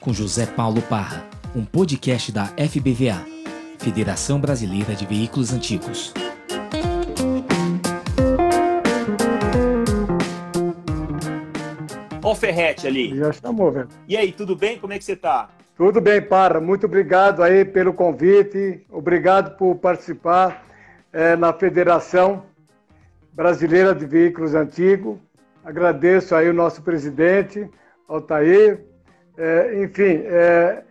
com José Paulo Parra, um podcast da FBVA, Federação Brasileira de Veículos Antigos. Ó o Ferrete ali. Já chamou, velho. E aí, tudo bem? Como é que você tá? Tudo bem, Parra. Muito obrigado aí pelo convite. Obrigado por participar é, na Federação Brasileira de Veículos Antigos. Agradeço aí o nosso presidente, Altair. É, enfim, é,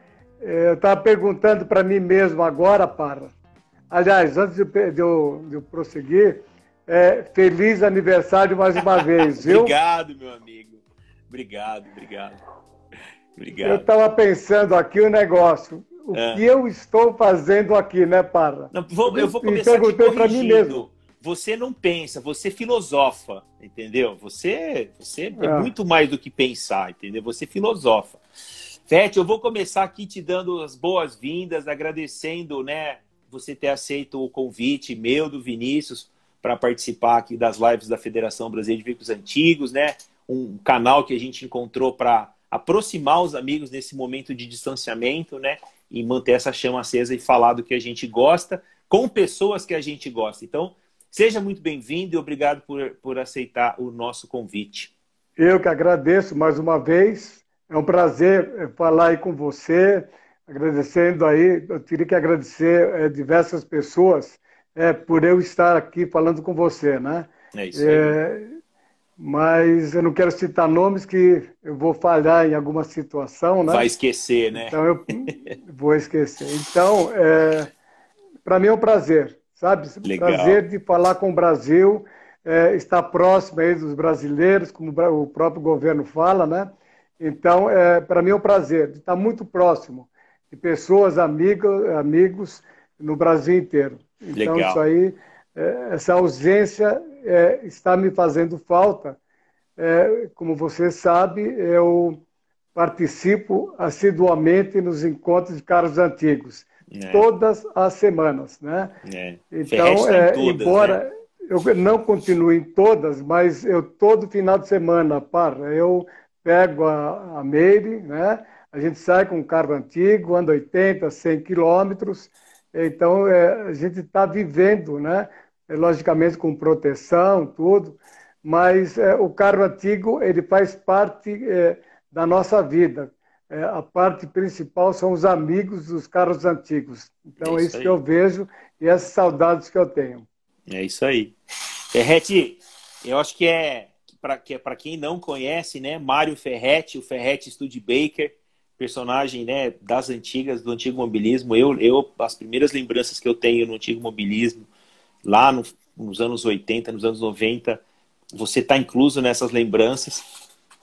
eu estava perguntando para mim mesmo agora, Parra. Aliás, antes de, eu, de eu, prosseguir, é, feliz aniversário mais uma vez, viu? obrigado, meu amigo. Obrigado, obrigado. Obrigado. Eu estava pensando aqui o um negócio. O é. que eu estou fazendo aqui, né, Parra? Não, vou, eu vou começar te corrigindo. Você não pensa, você filosofa, entendeu? Você, você é. é muito mais do que pensar, entendeu? Você filosofa. Fete, eu vou começar aqui te dando as boas-vindas, agradecendo, né, você ter aceito o convite meu, do Vinícius, para participar aqui das lives da Federação Brasileira de Veículos Antigos, né? Um canal que a gente encontrou para aproximar os amigos nesse momento de distanciamento, né? E manter essa chama acesa e falar do que a gente gosta com pessoas que a gente gosta. Então, seja muito bem-vindo e obrigado por, por aceitar o nosso convite. Eu que agradeço mais uma vez. É um prazer eh, falar aí com você, agradecendo aí. Eu teria que agradecer é, diversas pessoas é, por eu estar aqui falando com você, né? É isso aí. É, mas eu não quero citar nomes que eu vou falhar em alguma situação, né? Vai esquecer, né? Então eu vou esquecer. Então, para mim é um prazer, sabe? Legal. Prazer de falar com o Brasil, é, estar próximo aí dos brasileiros, como o próprio governo fala, né? Então, é, para mim é um prazer de estar muito próximo de pessoas, amigos, amigos no Brasil inteiro. Então, Legal. isso aí, é, essa ausência é, está me fazendo falta. É, como você sabe, eu participo assiduamente nos encontros de carros antigos, É. todas as semanas, né? É. Então, é, todas, embora né? eu não continue em todas, mas eu todo final de semana, para, eu pego a, a Meire, né? A gente sai com um carro antigo, anda 80, 100 quilômetros, então é, a gente está vivendo, né? É, logicamente com proteção, tudo, mas é, o carro antigo ele faz parte da nossa vida. É, a parte principal são os amigos dos carros antigos. Então É é isso isso aí. que eu vejo e essas saudades que eu tenho. É isso aí. Ferrete, eu acho que é para que, pra quem não conhece, né? Mário Ferrete, o Ferrete Studebaker, personagem né, das antigas, do antigo mobilismo. Eu, eu, as primeiras lembranças que eu tenho no antigo mobilismo, lá no- nos anos 80, nos anos 90, você está incluso nessas lembranças.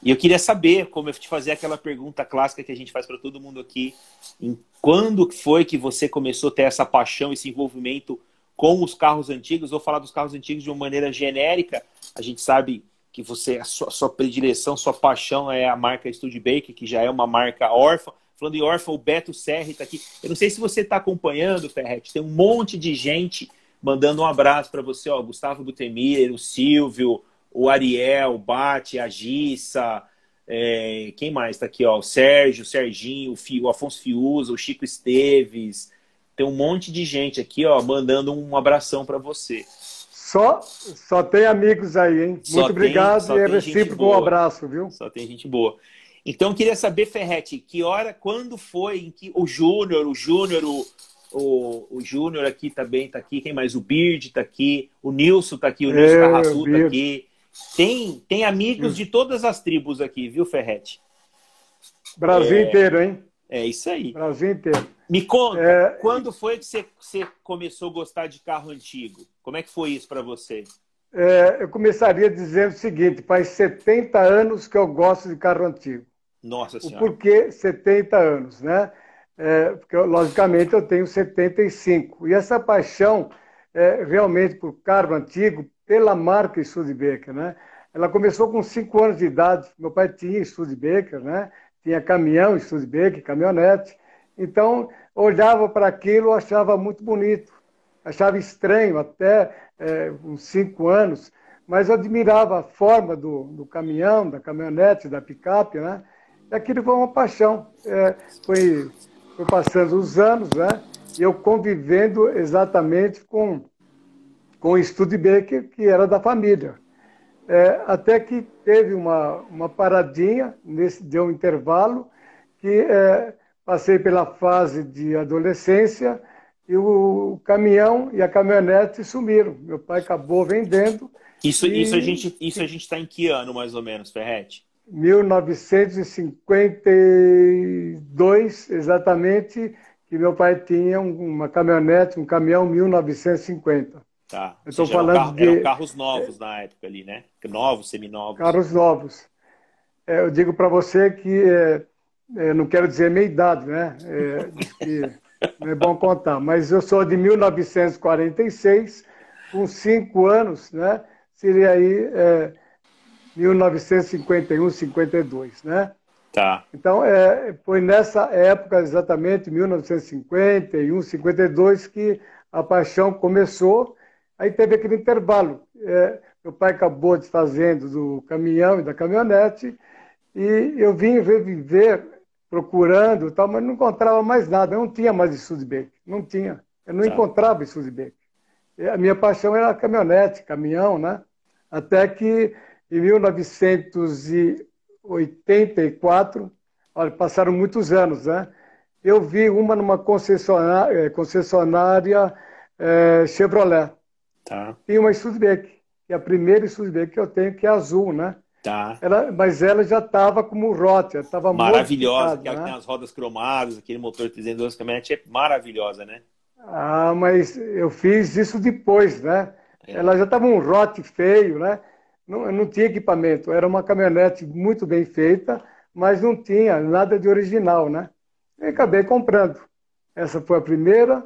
E eu queria saber, como eu te fazer aquela pergunta clássica que a gente faz para todo mundo aqui, em quando foi que você começou a ter essa paixão, esse envolvimento com os carros antigos? Vou falar dos carros antigos de uma maneira genérica. A gente sabe que você, a sua, sua predileção, sua paixão é a marca Studebaker, que já é uma marca órfã. Falando em órfã, o Beto Serri está aqui. Eu não sei se você está acompanhando, Ferret, tem um monte de gente mandando um abraço para você, ó, Gustavo Butemir, o Silvio, o Ariel, o Bate, a Gissa, é, quem mais está aqui, ó, o Sérgio, o Serginho, o, Fi- o Afonso Fiuza, o Chico Esteves, tem um monte de gente aqui, ó, mandando um abração para você. Só, só tem amigos aí, hein? Só Muito tem- obrigado e é recíproco um abraço, viu? Só tem gente boa. Então, eu queria saber, Ferrete, que hora, quando foi em que o Júnior, o Júnior, o, o, o Júnior aqui também tá aqui, quem mais? O Bird tá aqui, o Nilson tá aqui, o Nilson É, Carraçu tá aqui. Tem, tem amigos de todas as tribos aqui, viu, Ferrete? Brasil É. inteiro, hein? É isso aí. Brasil inteiro. Me conta, É. quando foi que você, você começou a gostar de carro antigo? Como é que foi isso para você? É, eu começaria dizendo o seguinte: faz 70 anos que eu gosto de carro antigo. Nossa O Senhora. porquê 70 anos, né? É, porque, logicamente, eu tenho 75. E essa paixão, é, realmente, por carro antigo, pela marca Studebaker, né? Ela começou com 5 anos de idade. Meu pai tinha Studebaker, né? Tinha caminhão Studebaker, caminhonete. Então, olhava para aquilo, achava muito bonito. Achava estranho até é, uns 5 anos, mas admirava a forma do, do caminhão, da caminhonete, da picape, né? aquilo foi uma paixão. É, foi, foi passando os anos, né? E eu convivendo exatamente com, com o Studebaker, que era da família. É, até que teve uma, uma paradinha, nesse, deu um intervalo, que é, passei pela fase de adolescência e o caminhão e a caminhonete sumiram. Meu pai acabou vendendo. Isso, e... isso a gente isso a gente está em que ano mais ou menos, Ferretti? 1952, exatamente, que meu pai tinha uma caminhonete, um caminhão 1950. Tá. Eu estou falando carro, de eram carros novos na época ali, né? Novos, seminovos. Carros novos. É, eu digo para você que é, é, não quero dizer meia idade, né? É, que não é bom contar, mas eu sou de 1946, com cinco anos, né? Seria aí é, 1951, 52, né? Tá. Então, é, foi nessa época, exatamente, 1951, 52, que a paixão começou. Aí teve aquele intervalo. É, meu pai acabou desfazendo do caminhão e da caminhonete, e eu vim reviver procurando, tal, mas não encontrava mais nada. Eu não tinha mais Studebaker, não tinha. Eu não tá. encontrava Studebaker. A minha paixão era caminhonete, caminhão, né? Até que em 1984, olha, passaram muitos anos, né? Eu vi uma numa concessionária, eh, concessionária é, Chevrolet. Tá. E uma Studebaker, que é a primeira Studebaker que eu tenho, que é azul, né? Tá. Ela, mas ela já estava como Rote, estava Maravilhosa, né? que tem as rodas cromadas, aquele motor 312 caminhonete é maravilhosa, né? Ah, mas eu fiz isso depois, né? É. Ela já estava um Rote feio, né? Não, não tinha equipamento, era uma caminhonete muito bem feita, mas não tinha nada de original, né? E acabei comprando. Essa foi a primeira,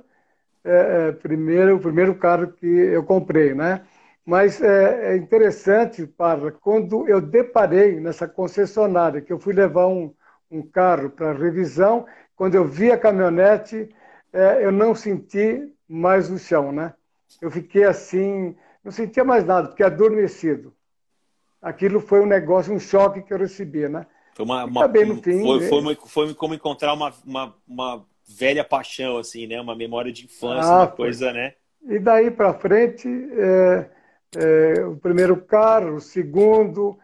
é, é, primeiro, o primeiro carro que eu comprei, né? Mas é, é interessante, para quando eu deparei nessa concessionária, que eu fui levar um, um carro para revisão, quando eu vi a caminhonete, é, eu não senti mais o chão, né? Eu fiquei assim, não sentia mais nada, porque adormecido. Aquilo foi um negócio, um choque que eu recebi, né? Foi uma, uma no fim, foi, foi, né? foi, como encontrar uma, uma, uma, velha paixão, assim, né? Uma memória de infância, ah, uma coisa, né? E daí para frente, é, é, o primeiro carro, o segundo.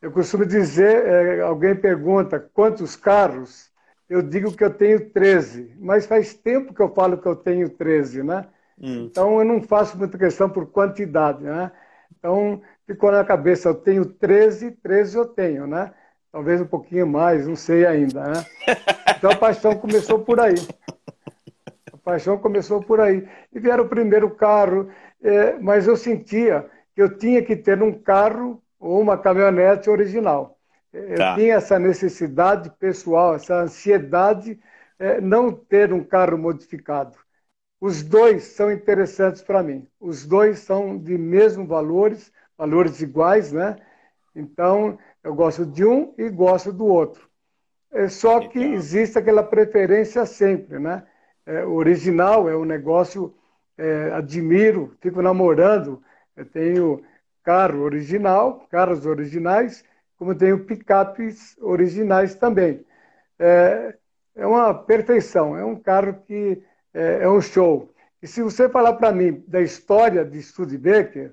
Eu costumo dizer, é, alguém pergunta quantos carros, eu digo que eu tenho 13, mas faz tempo que eu falo que eu tenho 13, né? Hum. Então eu não faço muita questão por quantidade, né? Então ficou na cabeça, eu tenho 13, 13 eu tenho, né? Talvez um pouquinho mais, não sei ainda, né? Então a paixão começou por aí. A paixão começou por aí. E vieram o primeiro carro, é, mas eu sentia que eu tinha que ter um carro ou uma caminhonete original. Eu tá. tinha essa necessidade pessoal, essa ansiedade, é, não ter um carro modificado. Os dois são interessantes para mim. Os dois são de mesmo valores, valores iguais, né? Então, eu gosto de um e gosto do outro. É só que existe aquela preferência sempre, né? É, original é um negócio é, admiro, fico namorando. Eu tenho carro original, carros originais, como tenho picapes originais também. É, é uma perfeição, é um carro que é, é um show. E se você falar para mim da história de Studebaker,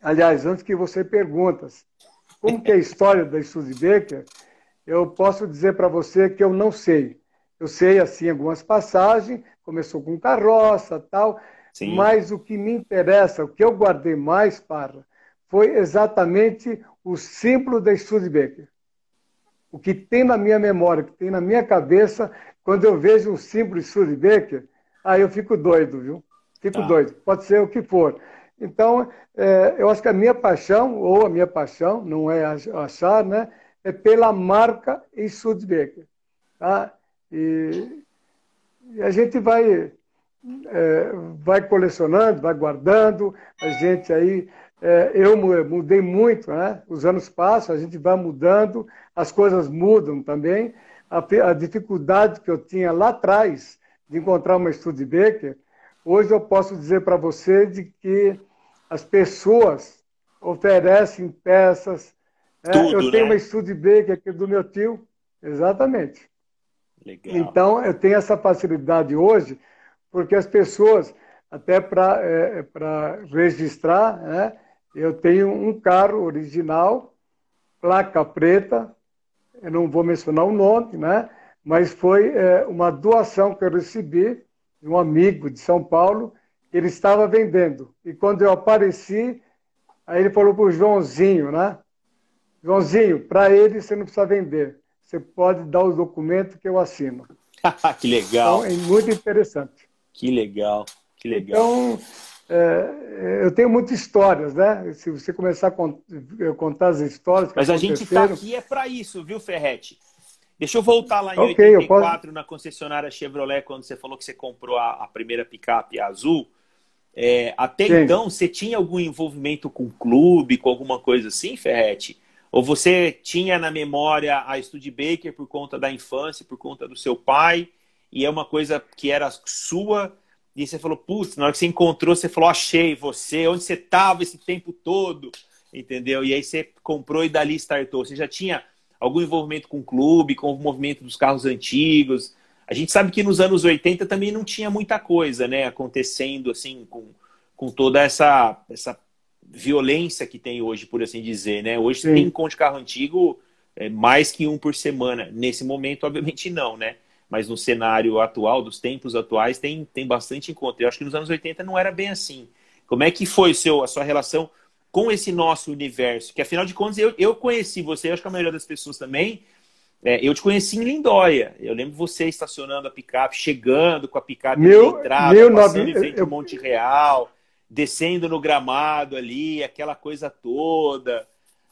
aliás, antes que você perguntas como que é a história da Studebaker, eu posso dizer para você que eu não sei. Eu sei, assim, algumas passagens, começou com carroça tal, Sim. mas o que me interessa, o que eu guardei mais, para foi exatamente o símbolo da Studebaker. O que tem na minha memória, o que tem na minha cabeça, quando eu vejo um símbolo Studebaker, aí eu fico doido, viu? Fico tá. doido. Pode ser o que for. Então, é, eu acho que a minha paixão, ou a minha paixão, não é achar, né? É pela marca Studebaker. Tá? E, e a gente vai, é, vai colecionando, vai guardando, a gente aí. É, eu mudei muito, né? Os anos passam, a gente vai mudando, as coisas mudam também. A, a dificuldade que eu tinha lá atrás de encontrar uma Studebaker, hoje eu posso dizer para você de que as pessoas oferecem peças. Tudo, eu tenho né? uma Studebaker aqui do meu tio, Exatamente. Legal. Então, eu tenho essa facilidade hoje, porque as pessoas, até para é, registrar, né, eu tenho um carro original, placa preta, eu não vou mencionar o nome, né, mas foi é, uma doação que eu recebi de um amigo de São Paulo, ele estava vendendo. E quando eu apareci, aí ele falou para o Joãozinho, né? Joãozinho, para ele você não precisa vender. Você pode dar os documentos que eu assino. que legal. Então, é muito interessante. Que legal, que legal. Então, é, eu tenho muitas histórias, né? Se você começar a contar as histórias. Mas a gente está aqui é para isso, viu, Ferretti? Deixa eu voltar lá em okay, 84, posso... na concessionária Chevrolet, quando você falou que você comprou a, a primeira picape azul. É, até Sim. então, você tinha algum envolvimento com clube, com alguma coisa assim, Ferretti? Ou você tinha na memória a Studebaker por conta da infância, por conta do seu pai, e é uma coisa que era sua, e você falou, putz, na hora que você encontrou, você falou, achei você, onde você estava esse tempo todo, entendeu? E aí você comprou e dali startou. Você já tinha algum envolvimento com o clube, com o movimento dos carros antigos? A gente sabe que nos anos 80 também não tinha muita coisa, né, acontecendo assim, com, com toda essa, essa violência que tem hoje, por assim dizer, né? Hoje Sim. tem encontro de carro antigo é, mais que um por semana. Nesse momento, obviamente, não, né? Mas no cenário atual, dos tempos atuais, tem, tem bastante encontro. Eu acho que nos anos 80 não era bem assim. Como é que foi seu, a sua relação com esse nosso universo? Que afinal de contas, eu, eu conheci você, acho que a maioria das pessoas também. É, eu te conheci em Lindóia. Eu lembro você estacionando a picape, chegando com a picape Meu, na entrada, meu passando nove... em frente ao Monte Real descendo no gramado ali, aquela coisa toda.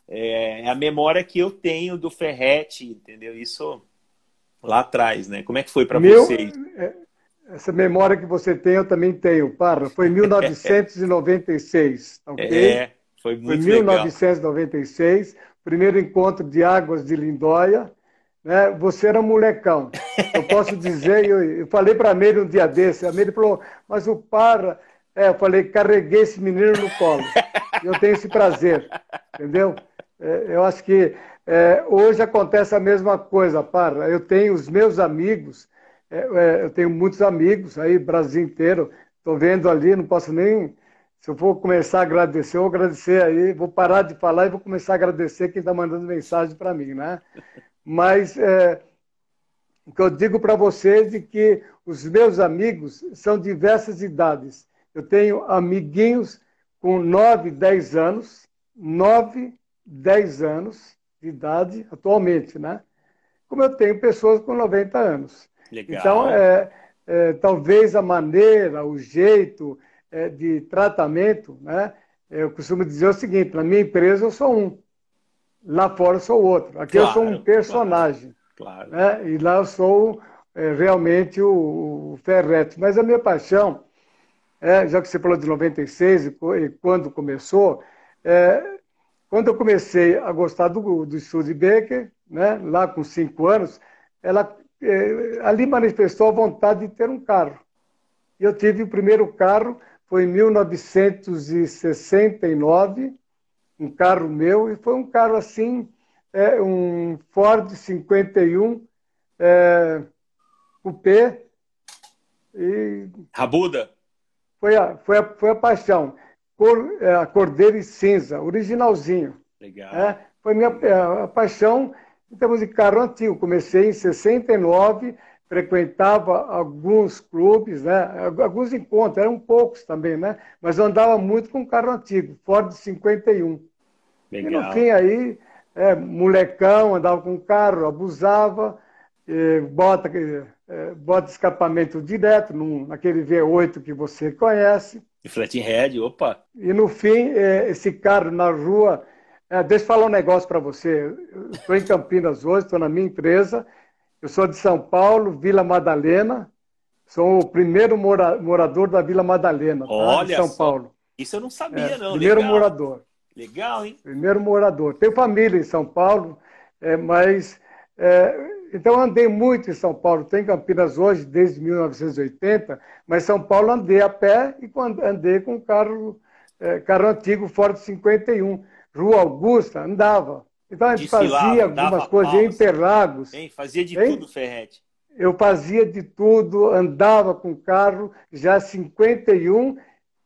É, é a memória que eu tenho do Ferrete, entendeu? Isso lá atrás, né? Como é que foi para vocês? É, essa memória que você tem, eu também tenho, Parra. Foi em 1996, ok? É, foi muito foi 1996, legal. primeiro encontro de águas de Lindóia. Né? Você era molecão. Eu posso dizer, eu, eu falei para a Meire um dia desse, a Meire falou, mas o Parra é, eu falei, carreguei esse menino no colo. eu tenho esse prazer, entendeu? É, eu acho que é, hoje acontece a mesma coisa, para. Eu tenho os meus amigos, é, é, eu tenho muitos amigos aí, Brasil inteiro. Estou vendo ali, não posso nem. Se eu for começar a agradecer, eu vou agradecer aí, vou parar de falar e vou começar a agradecer quem está mandando mensagem para mim, né? Mas é, o que eu digo para vocês é que os meus amigos são diversas idades. Eu tenho amiguinhos com 9, 10 anos, 9, 10 anos de idade atualmente, né? Como eu tenho pessoas com 90 anos. Legal. Então, é, é, talvez a maneira, o jeito é, de tratamento, né? Eu costumo dizer o seguinte: na minha empresa eu sou um, lá fora eu sou outro. Aqui claro, eu sou um personagem. Claro. claro. Né? E lá eu sou é, realmente o, o Ferrete. Mas a minha paixão é, já que você falou de 96 e, quando começou, é, quando eu comecei a gostar do, do Studebaker, né, lá com cinco anos, ela é, ali manifestou a vontade de ter um carro. E eu tive o primeiro carro, foi em 1969, um carro meu, e foi um carro assim, é, um Ford 51 é, Coupé. E... Rabuda? foi a, foi a, foi a paixão. Cor, é, a Cordeiro e Cinza, originalzinho. Legal. É, foi minha é, a paixão em termos de carro antigo. Comecei em 69, frequentava alguns clubes, né? alguns encontros, eram poucos também, né? mas eu andava muito com carro antigo, Ford 51. Legal. E no fim aí, é, molecão, andava com carro, abusava, bota, é, bota escapamento direto, num, naquele V8 que você conhece. E flathead, opa! E no fim, é, esse carro na rua. É, deixa eu falar um negócio para você. Estou em Campinas hoje, estou na minha empresa. Eu sou de São Paulo, Vila Madalena. Sou o primeiro mora, morador da Vila Madalena, tá? de São só. Paulo. Isso eu não sabia, é, não. Primeiro Legal. morador. Legal, hein? Primeiro morador. Tenho família em São Paulo, é, mas é, então, andei muito em São Paulo. Tem Campinas hoje, desde 1980, mas São Paulo andei a pé e andei com carro, é, carro antigo, Ford 51. Rua Augusta, andava. Então a gente fazia algumas coisas em Interlagos. Hein? Fazia de hein? tudo, Ferrete. Eu fazia de tudo, andava com carro já 51,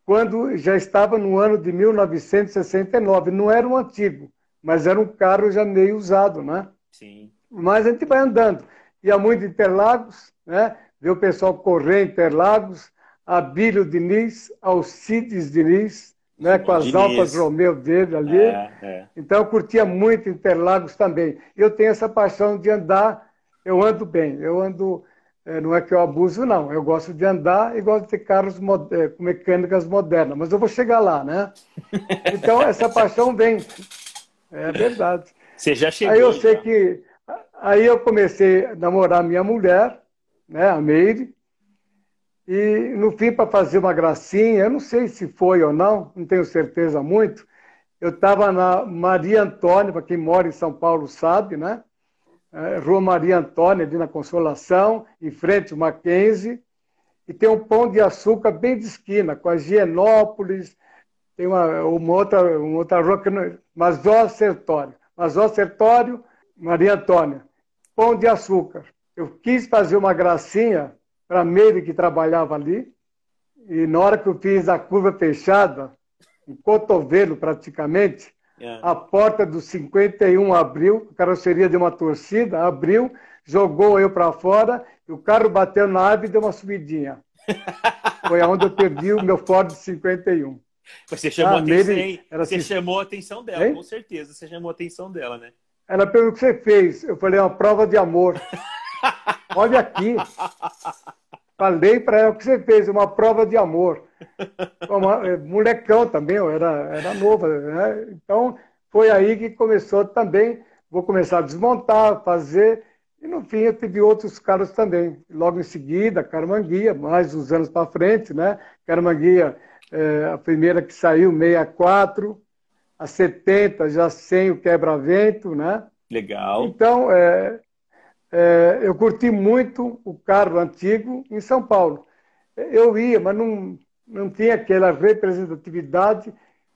quando já estava no ano de 1969. Não era um antigo, mas era um carro já meio usado, né? Sim. Mas a gente vai andando. Ia muito Interlagos, né? Ver o pessoal correr em Interlagos, Abílio Diniz, Alcides Diniz, né, com as Diniz. Alfas Romeo dele ali. É, é. Então eu curtia muito Interlagos também. Eu tenho essa paixão de andar, eu ando bem, eu ando, é, não é que eu abuso, não. Eu gosto de andar e gosto de ter carros é, com mecânicas modernas, mas eu vou chegar lá, né? Então essa paixão vem. É verdade. Você já chegou. Aí eu já. sei que. Aí eu comecei a namorar minha mulher, né, a Meire, e, no fim, para fazer uma gracinha, eu não sei se foi ou não, não tenho certeza muito, eu estava na Maria Antônia, para quem mora em São Paulo sabe, né? É, Rua Maria Antônia, ali na Consolação, em frente ao Mackenzie, e tem um pão de açúcar bem de esquina, com a Gienópolis, tem uma, uma, outra, uma outra rua, que não, Mazó Sertório. Mazó Sertório, Maria Antônia. Pão de açúcar. Eu quis fazer uma gracinha para a Meire que trabalhava ali. E na hora que eu fiz a curva fechada, um cotovelo praticamente, yeah. É. a porta do 51 abriu, a carroceria de uma torcida, abriu, jogou eu para fora, e o carro bateu na árvore e deu uma subidinha. Foi aonde eu perdi o meu Ford 51. Você chamou, ah, atenção, Meire, você assim, chamou a atenção dela, hein? com certeza. Você chamou a atenção dela, né? Ela perguntou o que você fez. Eu falei, é uma prova de amor. Olha aqui. Falei para ela o que você fez, uma prova de amor. Uma, é, molecão também, eu era, era novo. Né? Então, foi aí que começou também. Vou começar a desmontar, fazer. E no fim eu tive outros carros também. Logo em seguida, Carmanguia, mais uns anos para frente, né? Carmanguia, é, a primeira que saiu, 64, a 70 já sem o quebra-vento, né? Legal. Então, é, é, eu curti muito o carro antigo em São Paulo. Eu ia, mas não, não tinha aquela representatividade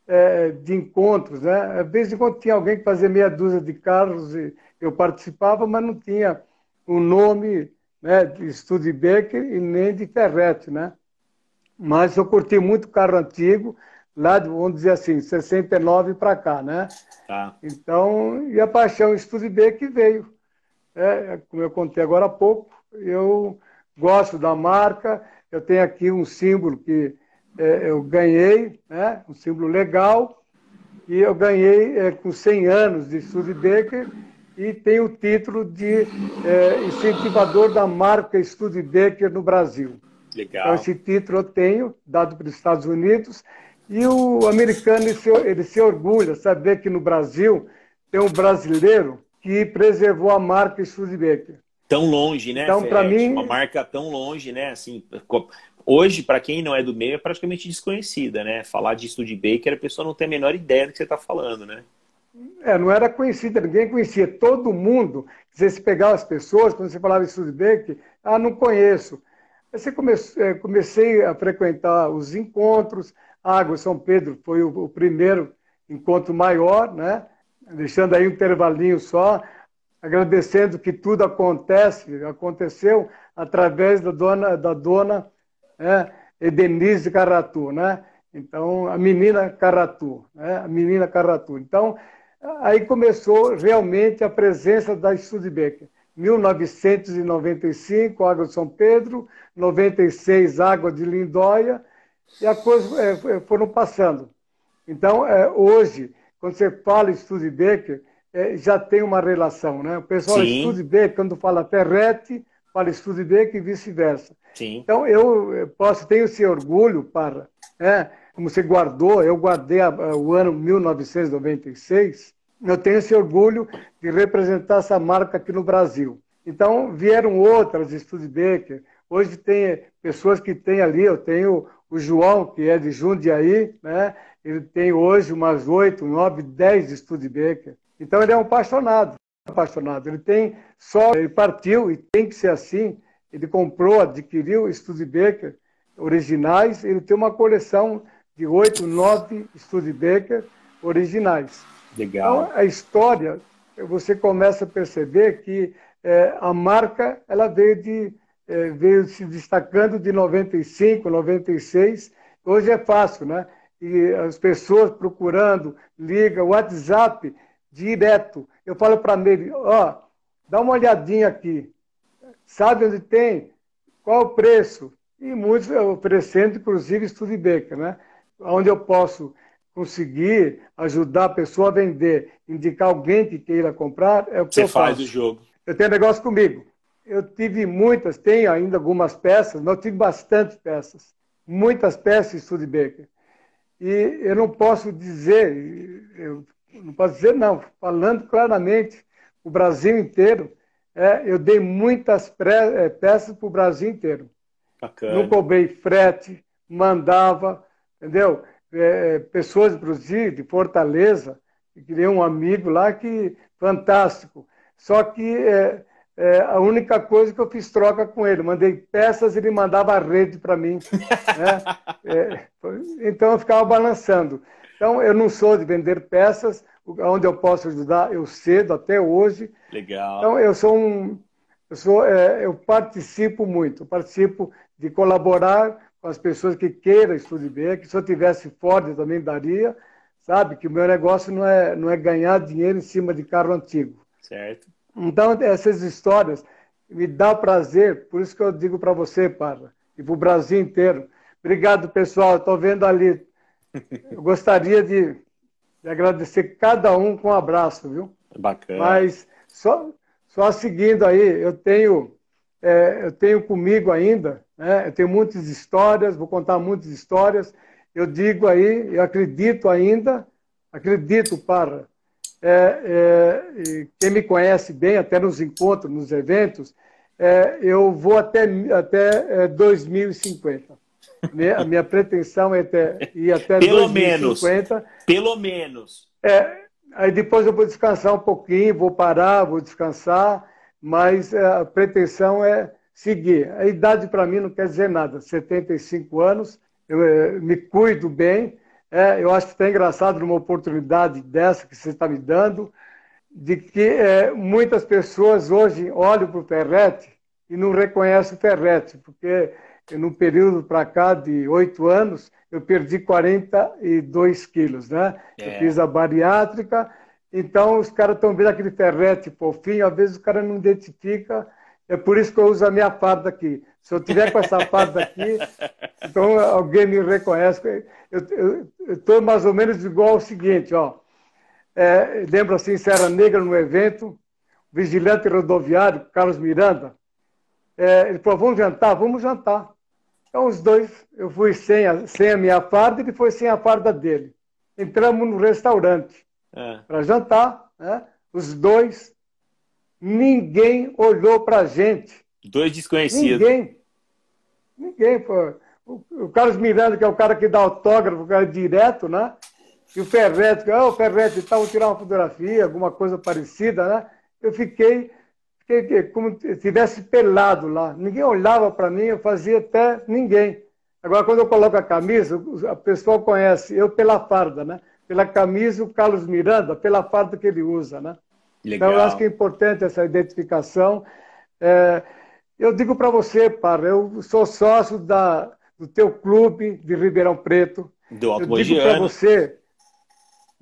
é, de encontros. Né? De vez em quando tinha alguém que fazia meia dúzia de carros e eu participava, mas não tinha o nome né, de Studebaker e nem de Ferretti. Né? Mas eu curti muito o carro antigo, lá, vamos dizer assim, 69 para cá. Né? Tá. Então, e a paixão Studebaker veio é, como eu contei agora há pouco, eu gosto da marca, eu tenho aqui um símbolo que é, eu ganhei, né, um símbolo legal, e eu ganhei é, com 100 anos de Studebaker e tenho o título de é, incentivador da marca Studebaker no Brasil. Legal. Então, esse título eu tenho, dado pelos Estados Unidos, e o americano ele se, ele se orgulha, saber que no Brasil tem um brasileiro que preservou a marca Studebaker. Tão longe, né? Então, para mim, uma marca tão longe, né? Assim, hoje para quem não é do meio é praticamente desconhecida, né? Falar de Studebaker, a pessoa não tem a menor ideia do que você está falando, né? É, não era conhecida, ninguém conhecia. Todo mundo, se você pegar as pessoas, quando você falava de Studebaker, ah, não conheço. Aí você comece, é, comecei a frequentar os encontros, Água São Pedro foi o, o primeiro encontro maior, né? Deixando aí um intervalinho só, agradecendo que tudo acontece, aconteceu através da dona, da dona é, Edenise Carratu, né? Então, a menina Carratu, né? a menina Carratu. Então, aí começou realmente a presença da Studebaker. 1995, Água de São Pedro, 96, Água de Lindóia, e a coisa é, foram passando. Então, é, hoje, quando você fala em Studebaker, é, já tem uma relação, né? O pessoal Sim. Studebaker, quando fala Ferretti, fala Studebaker e vice-versa. Então, eu posso, tenho esse orgulho para, é, como você guardou, eu guardei a, a, o ano 1996, eu tenho esse orgulho de representar essa marca aqui no Brasil. Então, vieram outras Studebaker, hoje tem pessoas que têm ali, eu tenho o João, que é de Jundiaí, né? Ele tem hoje umas oito, nove, dez Studebaker. Então ele é um apaixonado, apaixonado. Ele tem só, ele partiu e tem que ser assim. Ele comprou, adquiriu Studebaker originais. Ele tem uma coleção de oito, nove Studebaker originais. Legal. Então a história você começa a perceber que é, a marca ela veio, de, é, veio se destacando de 95, 96. Hoje é fácil, né? E as pessoas procurando, liga, WhatsApp, direto. Eu falo para ele, ó, dá uma olhadinha aqui. Sabe onde tem? Qual o preço? E muitos oferecendo, inclusive, Studebaker, né? Onde eu posso conseguir ajudar a pessoa a vender, indicar alguém que queira comprar, é o que Você eu faz faço. o jogo. Eu tenho negócio comigo. Eu tive muitas, tenho ainda algumas peças, mas eu tive bastante peças. Muitas peças de Studebaker. E eu não posso dizer, eu não posso dizer não, falando claramente, o Brasil inteiro, é, eu dei muitas pré, é, peças para o Brasil inteiro. Bacana. Não cobrei frete, mandava, entendeu? É, é pessoas, inclusive, de Fortaleza, que queria um amigo lá que, fantástico. Só que é, é, a única coisa que eu fiz troca com ele, mandei peças e ele mandava a rede para mim. Né? É, então eu ficava balançando. Então eu não sou de vender peças, onde eu posso ajudar, eu cedo até hoje. Legal. Então eu sou um, eu sou, é, eu participo muito, eu participo de colaborar com as pessoas que queiram estudar que se eu tivesse Ford também daria, sabe? Que o meu negócio não é, não é ganhar dinheiro em cima de carro antigo. Certo. Então, essas histórias me dá prazer, por isso que eu digo para você, Parra, e para o Brasil inteiro. Obrigado, pessoal. Estou vendo ali. Eu gostaria de, de, agradecer cada um com um abraço, viu? Bacana. Mas só, só seguindo aí, eu tenho, é, eu tenho comigo ainda, né? eu tenho muitas histórias, vou contar muitas histórias. Eu digo aí, eu acredito ainda, acredito, Parra, é, é, quem me conhece bem, até nos encontros, nos eventos, é, eu vou até, até 2050. É, a minha pretensão é até, ir até pelo 2050. Menos, pelo menos. É, aí depois eu vou descansar um pouquinho, vou parar, vou descansar, mas é, a pretensão é seguir. A idade para mim não quer dizer nada. 75 anos, eu me cuido bem, é, eu acho que está engraçado numa oportunidade dessa que você está me dando, de que é, muitas pessoas hoje olham para o Ferrete e não reconhecem o Ferrete, porque no período para cá de oito anos, eu perdi 42 quilos, né? É. Eu fiz a bariátrica, então os caras estão vendo aquele ferrete fofinho, às vezes o cara não identifica, é por isso que eu uso a minha farda aqui. Se eu tiver com essa farda aqui, então alguém me reconhece. Eu estou mais ou menos igual ao seguinte, ó. É, lembro assim, Serra Negra no evento, vigilante rodoviário, Carlos Miranda, é, ele falou, vamos jantar? Vamos jantar. Então os dois, eu fui sem a, sem a minha farda, ele foi sem a farda dele. Entramos no restaurante é. para jantar, né? os dois, ninguém olhou para a gente. Dois desconhecidos. Ninguém. Ninguém, pô. O, Carlos Miranda, que é o cara que dá autógrafo, o cara direto, né? E o Ferretti, que, oh, o Ferretti, tá, vou tirar uma fotografia, alguma coisa parecida, né? Eu fiquei, fiquei como se estivesse pelado lá. Ninguém olhava para mim, eu fazia até ninguém. Agora, quando eu coloco a camisa, a pessoa conhece eu pela farda, né? Pela camisa, o Carlos Miranda, pela farda que ele usa, né? Legal. Então, eu acho que é importante essa identificação. É, eu digo para você, Parra, eu sou sócio da, do teu clube de Ribeirão Preto. Do Alto eu Mogiana. digo para você,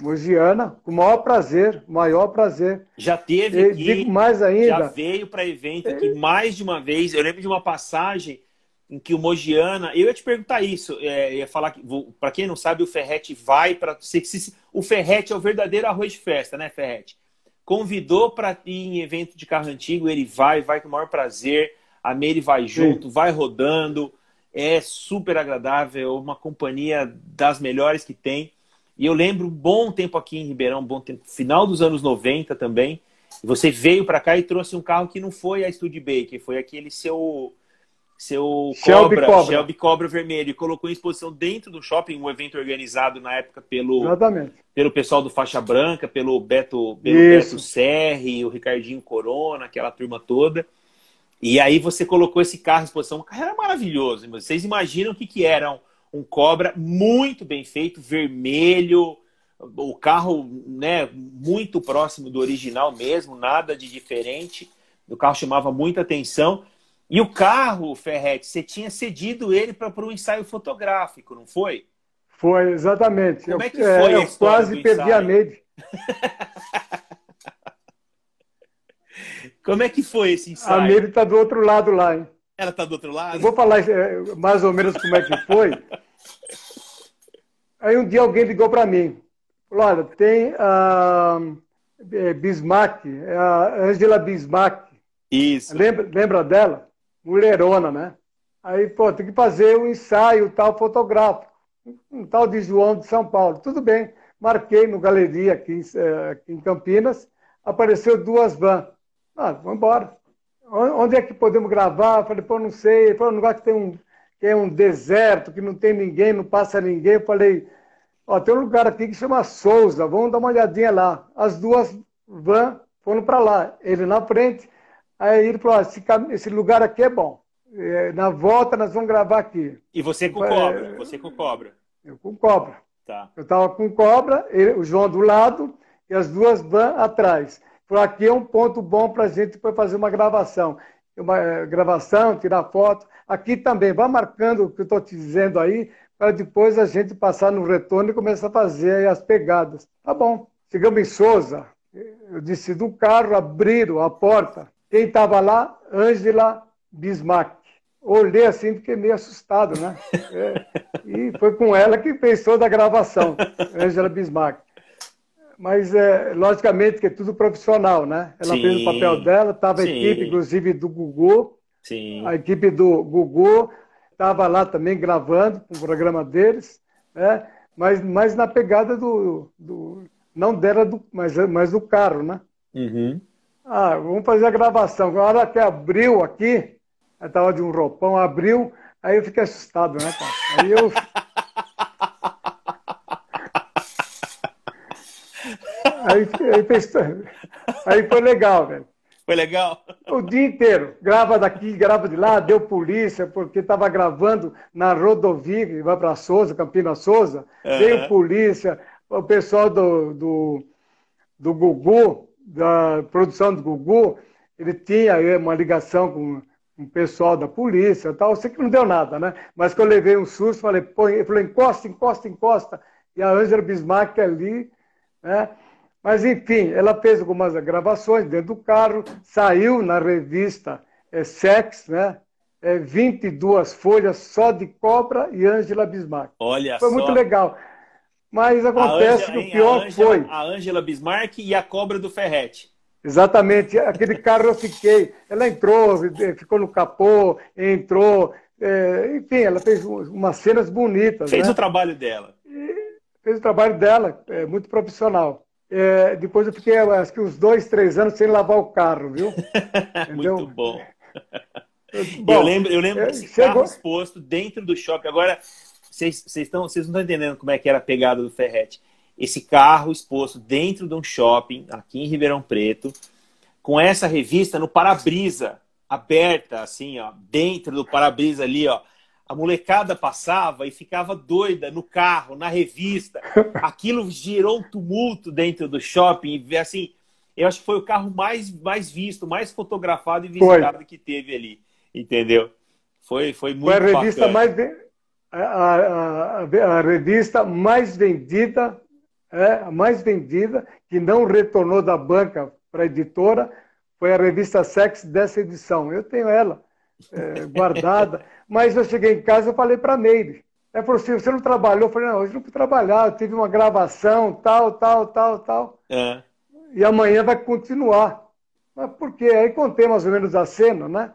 Mogiana, com o maior prazer, maior prazer. Já teve e, aqui, digo mais ainda. Já veio para evento aqui mais de uma vez. Eu lembro de uma passagem em que o Mogiana, eu ia te perguntar isso, é, ia falar que, para quem não sabe, o Ferrete vai para o Ferrete é o verdadeiro arroz de festa, né, Ferrete? Convidou para ir em evento de carro antigo, ele vai, vai com o maior prazer a Meire vai junto, Sim. vai rodando, é super agradável, uma companhia das melhores que tem. E eu lembro um bom tempo aqui em Ribeirão, um bom tempo, final dos anos 90 também. Você veio para cá e trouxe um carro que não foi a Studebaker, foi aquele seu seu Shelby Cobra, Cobra, Shelby Cobra vermelho e colocou em exposição dentro do shopping, um evento organizado na época pelo Exatamente. pelo pessoal do Faixa Branca, pelo Beto, pelo Beto Serri, o Ricardinho Corona, aquela turma toda. E aí você colocou esse carro em exposição. O carro era maravilhoso. Vocês imaginam o que, que era um, um Cobra muito bem feito, vermelho, o carro né, muito próximo do original mesmo, nada de diferente. O carro chamava muita atenção. E o carro, Ferretti, você tinha cedido ele para um ensaio fotográfico, não foi? Foi, exatamente. Como é que foi? É, eu quase perdi a Meide. Como é que foi esse ensaio? A Meire está do outro lado lá, hein? Ela está do outro lado? Eu vou falar é, mais ou menos como é que foi. Aí um dia alguém ligou para mim. Falou, olha, tem a é, Bismarck, é a Angela Bismarck. Isso. Lembra, lembra dela? Mulherona, né? Aí, pô, tem que fazer um ensaio tal fotográfico. Um tal de João de São Paulo. Tudo bem. Marquei no Galeria aqui, aqui em Campinas. Apareceu duas vans. Ah, vamos embora. Onde é que podemos gravar? Eu falei, pô, não sei. Ele falou, um lugar que tem um, que é um deserto, que não tem ninguém, não passa ninguém. Eu falei, ó, tem um lugar aqui que chama Souza, vamos dar uma olhadinha lá. As duas vans foram para lá, ele na frente. Aí ele falou, esse, esse lugar aqui é bom. É, na volta nós vamos gravar aqui. E você com cobra? Você com cobra? Eu com cobra. Tá. Eu estava com cobra, ele, o João do lado e as duas vans atrás. Falou, aqui é um ponto bom para a gente fazer uma gravação. Uma eh, gravação, tirar foto. Aqui também, vá marcando o que eu estou te dizendo aí, para depois a gente passar no retorno e começar a fazer as pegadas. Tá bom. Chegamos em Souza, eu desci do carro, abriram a porta. Quem estava lá? Ângela Bismarck. Olhei assim, fiquei meio assustado, né? É, e foi com ela que pensou da gravação, Ângela Bismarck. Mas, é, logicamente, que é tudo profissional, né? Ela Sim. fez o papel dela, estava a equipe, inclusive, do Gugu. Sim. A equipe do Gugu estava lá também gravando o programa deles, né? Mas, mas na pegada do, do não dela, do, mas, mas do carro, né? Uhum. Ah, vamos fazer a gravação. A hora que abriu aqui, estava de um roupão, abriu, aí eu fiquei assustado, né, cara? Aí eu Aí, aí, aí foi legal, velho. Foi legal? O dia inteiro. Grava daqui, grava de lá, deu polícia, porque estava gravando na rodovia, que vai para Souza, Campina Souza. Uhum. Veio polícia, o pessoal do, do, do Gugu, da produção do Gugu, ele tinha uma ligação com o pessoal da polícia tal. Eu sei que não deu nada, né? Mas que eu levei um susto, falei, pô, ele falou, encosta, encosta, encosta. E a Ângela Bismarck ali, né? Mas, enfim, ela fez algumas gravações dentro do carro, saiu na revista é, Sex, né? É, 22 folhas só de cobra e Ângela Bismarck. Olha Foi só. muito legal. Mas acontece Angela, que o pior a foi. A Ângela Bismarck e a cobra do Ferrete. Exatamente. Aquele carro eu fiquei. Ela entrou, ficou no capô, entrou. É, enfim, ela fez umas cenas bonitas. Fez né? o trabalho dela. E fez o trabalho dela, é, muito profissional. É, depois eu fiquei, acho que uns dois, três anos sem lavar o carro, viu? Muito bom. bom. eu lembro, eu lembro é, desse chegou... carro exposto dentro do shopping. Agora, vocês, vocês, estão, vocês não estão entendendo como é que era a pegada do Ferrete. Esse carro exposto dentro de um shopping, aqui em Ribeirão Preto, com essa revista no para-brisa, aberta, assim, ó, dentro do para-brisa ali, ó a molecada passava e ficava doida no carro, na revista. Aquilo gerou um tumulto dentro do shopping. Assim, eu acho que foi o carro mais, mais visto, mais fotografado e visitado foi. que teve ali. Entendeu? Foi, foi muito foi a revista bacana. mais a, a, a, a, revista mais vendida, é, a mais vendida, que não retornou da banca para a editora, foi a revista Sex dessa edição. Eu tenho ela é, guardada. Mas eu cheguei em casa e falei para a Meire. Ela falou assim, você não trabalhou? Eu falei, não, hoje não fui trabalhar, eu tive uma gravação, tal, tal, tal, tal. É. E amanhã vai continuar. Mas por quê? Aí contei mais ou menos a cena, né?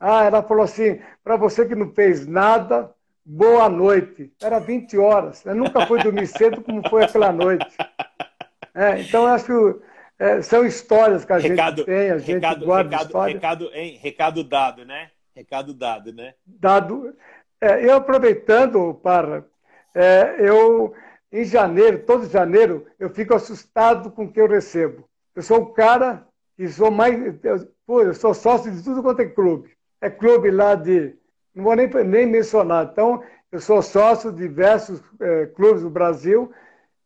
Ah, ela falou assim, para você que não fez nada, boa noite. Era 20 horas. Eu nunca fui dormir cedo como foi aquela noite. É, então, eu acho que é, são histórias que a recado, gente tem, a gente recado, guarda recado, história. Recado, hein? recado dado, né? Recado dado, né? Dado. É, eu aproveitando, para é, eu em janeiro, todo janeiro, eu fico assustado com o que eu recebo. Eu sou o cara que sou mais. Eu, pô, eu sou sócio de tudo quanto é clube. É clube lá de. Não vou nem, nem mencionar. Então, eu sou sócio de diversos é, clubes do Brasil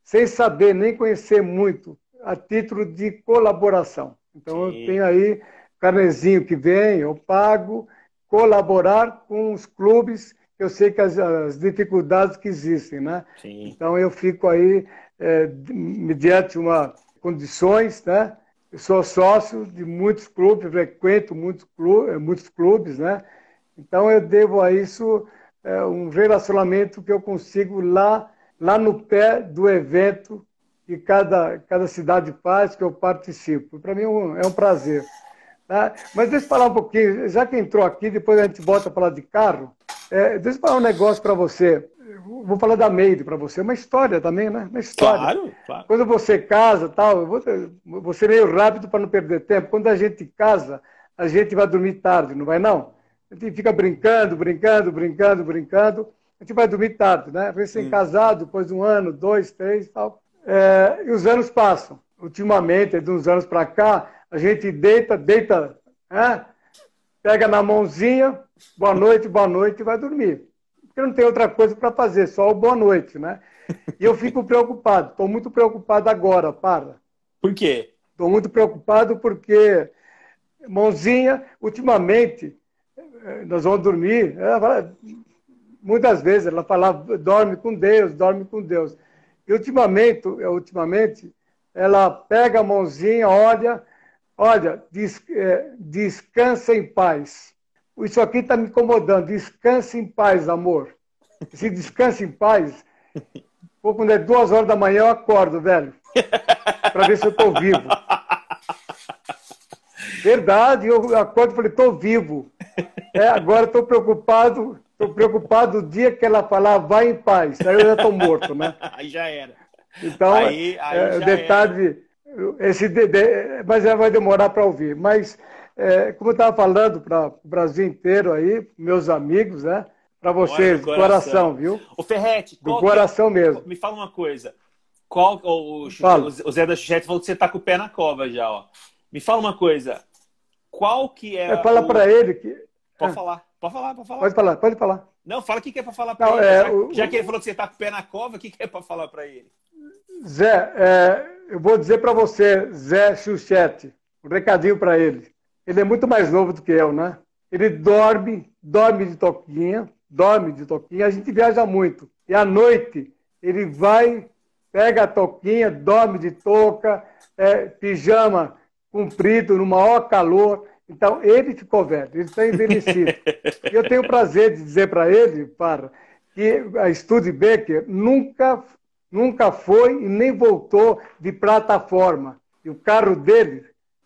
sem saber nem conhecer muito, a título de colaboração. Então, Sim. eu tenho aí carnezinho que vem, eu pago, colaborar com os clubes, eu sei que as, as dificuldades que existem, né? Sim. Então, eu fico aí, é, mediante uma condições, né? Eu sou sócio de muitos clubes, frequento muitos clubes, muitos clubes né? Então, eu devo a isso é, um relacionamento que eu consigo lá, lá no pé do evento que cada, cada cidade faz, que eu participo. Para mim é um, é um prazer. Tá? Mas deixa eu falar um pouquinho, já que entrou aqui, depois a gente volta a falar de carro, é, deixa eu falar um negócio para você. Vou falar da Meire para você, uma história também, né? Uma história. Claro, claro. Quando você casa, tal, eu vou, vou ser meio rápido para não perder tempo. Quando a gente casa, a gente vai dormir tarde, não vai não? A gente fica brincando, brincando, brincando, brincando. A gente vai dormir tarde, né? Recém-casado, depois de um ano, dois, três tal. É, e os anos passam. Ultimamente, de uns anos para cá, a gente deita, deita, né? pega na mãozinha, boa noite, boa noite e vai dormir. Porque não tem outra coisa para fazer, só o boa noite, né? E eu fico preocupado, estou muito preocupado agora, para. Por quê? Estou muito preocupado porque mãozinha, ultimamente, nós vamos dormir. Fala, muitas vezes ela falava, dorme com Deus, dorme com Deus. E ultimamente, ultimamente ela pega a mãozinha, olha, olha, des, é, descansa em paz. Isso aqui está me incomodando. Descansa em paz, amor. Se descansa em paz, pô, quando é duas horas da manhã eu acordo, velho, para ver se eu estou vivo. Verdade, eu acordo e falei, estou vivo. É, agora estou preocupado, estou preocupado o dia que ela falar vai em paz. Aí eu já estou morto, né? Aí já era. Então, aí, aí é, o detalhe. Esse de, de, mas ela vai demorar para ouvir. Mas, é, como eu estava falando para o Brasil inteiro aí, meus amigos, né? Para vocês, do coração. coração, viu? O Ferrete, do coração que... mesmo. Me fala uma coisa. Qual o, o, o Zé da Chuchete falou que você está com o pé na cova já, ó. Me fala uma coisa. Qual que é. Fala o... para ele que. Pode é. falar, pode falar, pode falar. Pode falar, pode falar. Não, fala o que, é para falar para ele. É, já, o... já, que ele falou que você está com o pé na cova, o que, que é para falar para ele? Zé, é, eu vou dizer para você, Zé Chuchete, um recadinho para ele. Ele é muito mais novo do que eu, né? Ele dorme, dorme de toquinha, dorme de toquinha. A gente viaja muito. E à noite ele vai, pega a toquinha, dorme de touca, é, pijama comprido, no maior calor. Então, ele ficou velho, ele está envelhecido. eu tenho o prazer de dizer para ele, para, que a Studebaker nunca, nunca foi e nem voltou de plataforma. E o carro dele,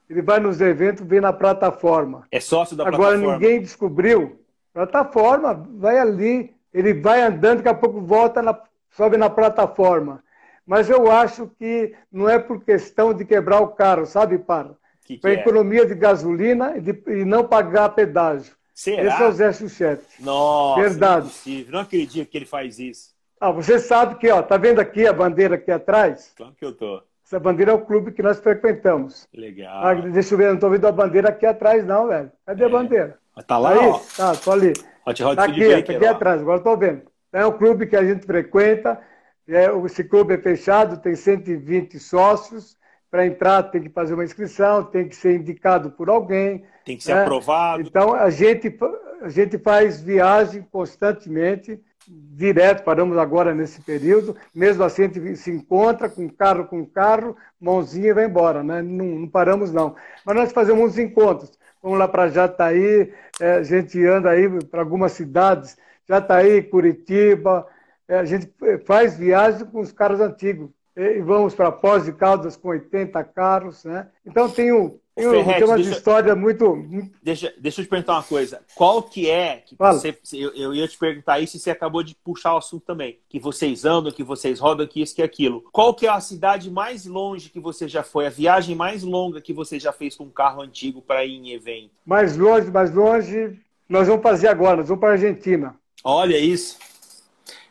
ele vai nos eventos, vem na plataforma. É sócio da Agora, plataforma. Agora, ninguém descobriu. Plataforma, vai ali, ele vai andando, daqui a pouco volta, na, sobe na plataforma. Mas eu acho que não é por questão de quebrar o carro, sabe, para? Para é? economia de gasolina e, de, e, não pagar pedágio. Será? Esse é o Zé Chuchete. Nossa, Verdade. Não, não acredito que ele faz isso. Ah, você sabe que, ó, tá vendo aqui a bandeira aqui atrás? Claro que eu tô. Essa bandeira é o clube que nós frequentamos. Legal. Ah, deixa eu ver, não estou vendo a bandeira aqui atrás, não, velho. Cadê é. a bandeira? Tá lá, Aí? ó. Tá, tô ali. Hot Hot tá aqui, tá aqui atrás, agora estou vendo. É um clube que a gente frequenta, é, esse clube é fechado, tem 120 sócios. Para entrar, tem que fazer uma inscrição, tem que ser indicado por alguém. Tem que ser né? aprovado. Então, a gente, a gente faz viagem constantemente, direto, paramos agora nesse período. Mesmo assim, a gente se encontra com carro com carro, mãozinha e vai embora, né? não, não paramos, não. Mas nós fazemos uns encontros. Vamos lá para Jataí, é, a gente anda aí para algumas cidades, Jataí, Curitiba, é, a gente faz viagens com os carros antigos. E vamos para Pós de Caldas com 80 carros. Né? Então tem, um, tem, um, tem uma história muito. Deixa, deixa eu te perguntar uma coisa. Qual que é. Que você, eu, eu, ia te perguntar isso e você acabou de puxar o assunto também. Que vocês andam, que vocês rodam, que isso, que aquilo. Qual que é a cidade mais longe que você já foi? A viagem mais longa que você já fez com um carro antigo para ir em evento? Mais longe, mais longe. Nós vamos fazer agora, nós vamos para a Argentina. Olha isso.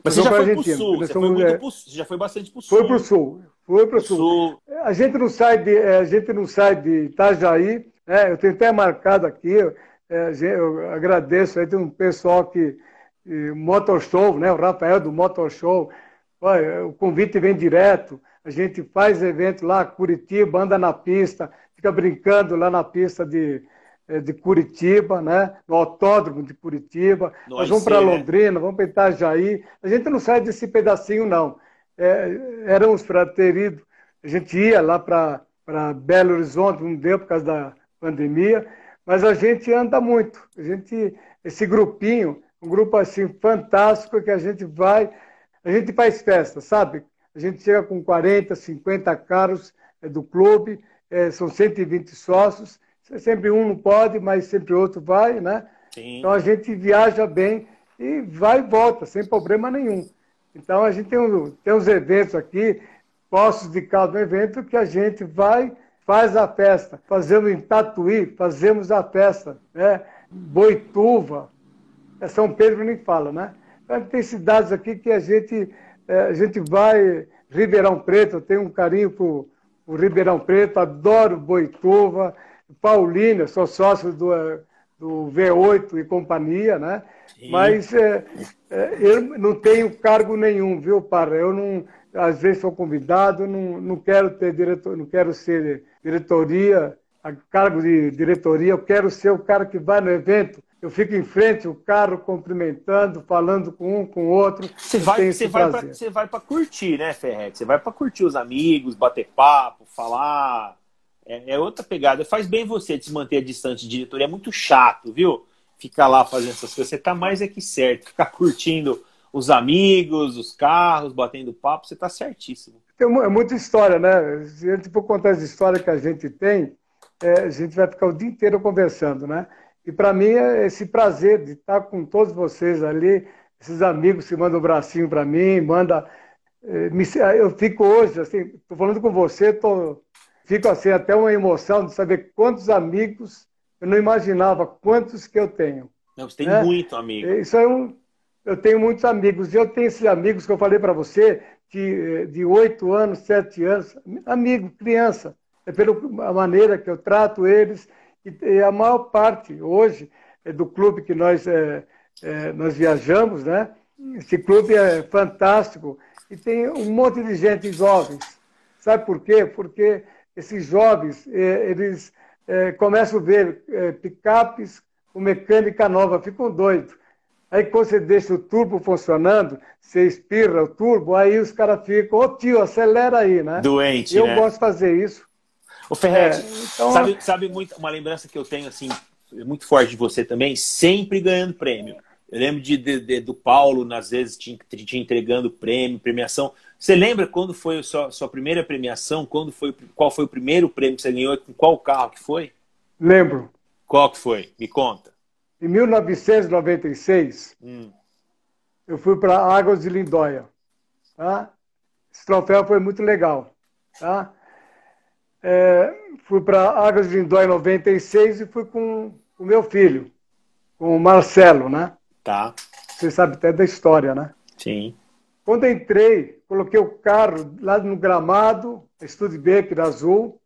Mas você já foi para o sul, você, foi muito pro, você já foi bastante para o sul. Foi para o sul, foi para o sul. sul. A gente não sai de, é, a gente não sai de Itajaí, né? eu tenho até marcado aqui, é, eu agradeço, aí tem um pessoal que, Motor Show, né? o Rafael do Motor Show, o convite vem direto, a gente faz evento lá, Curitiba, anda na pista, fica brincando lá na pista de, eh, de Curitiba, né? no autódromo de Curitiba. Nós vamos para né? Londrina, vamos para Itajaí. A gente não sai desse pedacinho, não. É, éramos para ter ido, a gente ia lá para Belo Horizonte, não deu por causa da pandemia, mas a gente anda muito. A gente, esse grupinho, um grupo assim fantástico que a gente vai, a gente faz festa, sabe? A gente chega com 40, 50 carros é, do clube, é, são 120 sócios, sempre um não pode, mas sempre outro vai, né? Sim. Então a gente viaja bem e vai e volta, sem problema nenhum. Então a gente tem, um, tem uns eventos aqui, postos de cada evento, que a gente vai faz a festa. Fazemos em Tatuí, fazemos a festa. Né? Boituva, é São Pedro nem fala, né? Então, tem cidades aqui que a gente, é, a gente vai, Ribeirão Preto, eu tenho um carinho por, por Ribeirão Preto, adoro Boituva, Paulínia, sou sócio do, do V8 e companhia, né? Sim. Mas é, é, eu não tenho cargo nenhum, viu, Parra? Eu não, às vezes sou convidado, não, não quero ter diretor, não quero ser diretoria, a cargo de diretoria, eu quero ser o cara que vai no evento. Eu fico em frente, o carro cumprimentando, falando com um, com o outro. Você vai, você vai, pra, você vai para curtir, né, Ferret? Você vai para curtir os amigos, bater papo, falar. É, é, outra pegada. Faz bem você de se manter distante de diretoria. É muito chato, viu? Ficar lá fazendo essas coisas. Você tá mais é que certo. Ficar curtindo os amigos, os carros, batendo papo, você tá certíssimo. Tem é muita história, né? Se a gente for contar as histórias que a gente tem, é, a gente vai ficar o dia inteiro conversando, né? E para mim é esse prazer de estar com todos vocês ali, esses amigos que mandam um bracinho para mim, manda. É, eu fico hoje, assim, estou falando com você, tô, fico assim, até uma emoção de saber quantos amigos, eu não imaginava quantos que eu tenho. Não, você tem né? muito amigo. Isso é um, eu tenho muitos amigos, e eu tenho esses amigos que eu falei para você, de oito anos, sete anos, amigo, criança. É pela maneira que eu trato eles. E, a maior parte, hoje, é do clube que nós, é, é, nós viajamos, né? Esse clube é fantástico e tem um monte de gente jovens. Sabe por quê? Porque esses jovens, é, eles é, começam a ver é, picapes com mecânica nova, ficam doidos. Aí quando você deixa o turbo funcionando, você espirra o turbo, aí os caras ficam, ô oh, tio, acelera aí, né? Doente, Eu né? gosto de fazer isso. O Ferretti, é, então... sabe, sabe muito, uma lembrança que eu tenho, assim, muito forte de você também, sempre ganhando prêmio. Eu lembro de, de, de do Paulo, às vezes, te, te, entregando prêmio, premiação. Você lembra quando foi a sua, sua primeira premiação? Quando foi, qual foi o primeiro prêmio que você ganhou? Com qual carro que foi? Lembro. Qual que foi? Me conta. Em 1996, hum. eu fui para Águas de Lindóia. Tá? Esse troféu foi muito legal. Tá? É, fui para Águas de Lindóia em 96 e fui com o meu filho, com o Marcelo, né? Tá. Você sabe até da história, né? Sim. Quando entrei, coloquei o carro lá no gramado, Studebaker azul.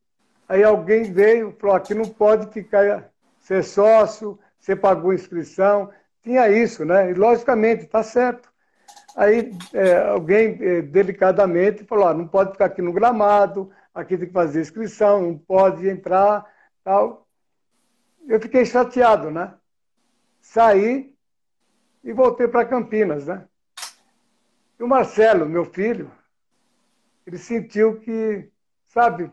Aí alguém veio e falou: aqui não pode ficar ser sócio, você pagou inscrição, tinha isso, né? E logicamente, está certo. Aí é, alguém é, delicadamente falou: ah, não pode ficar aqui no gramado, aqui tem que fazer inscrição, não pode entrar, tal. Eu fiquei chateado, né? Saí e voltei para Campinas, né? E o Marcelo, meu filho, ele sentiu que, sabe,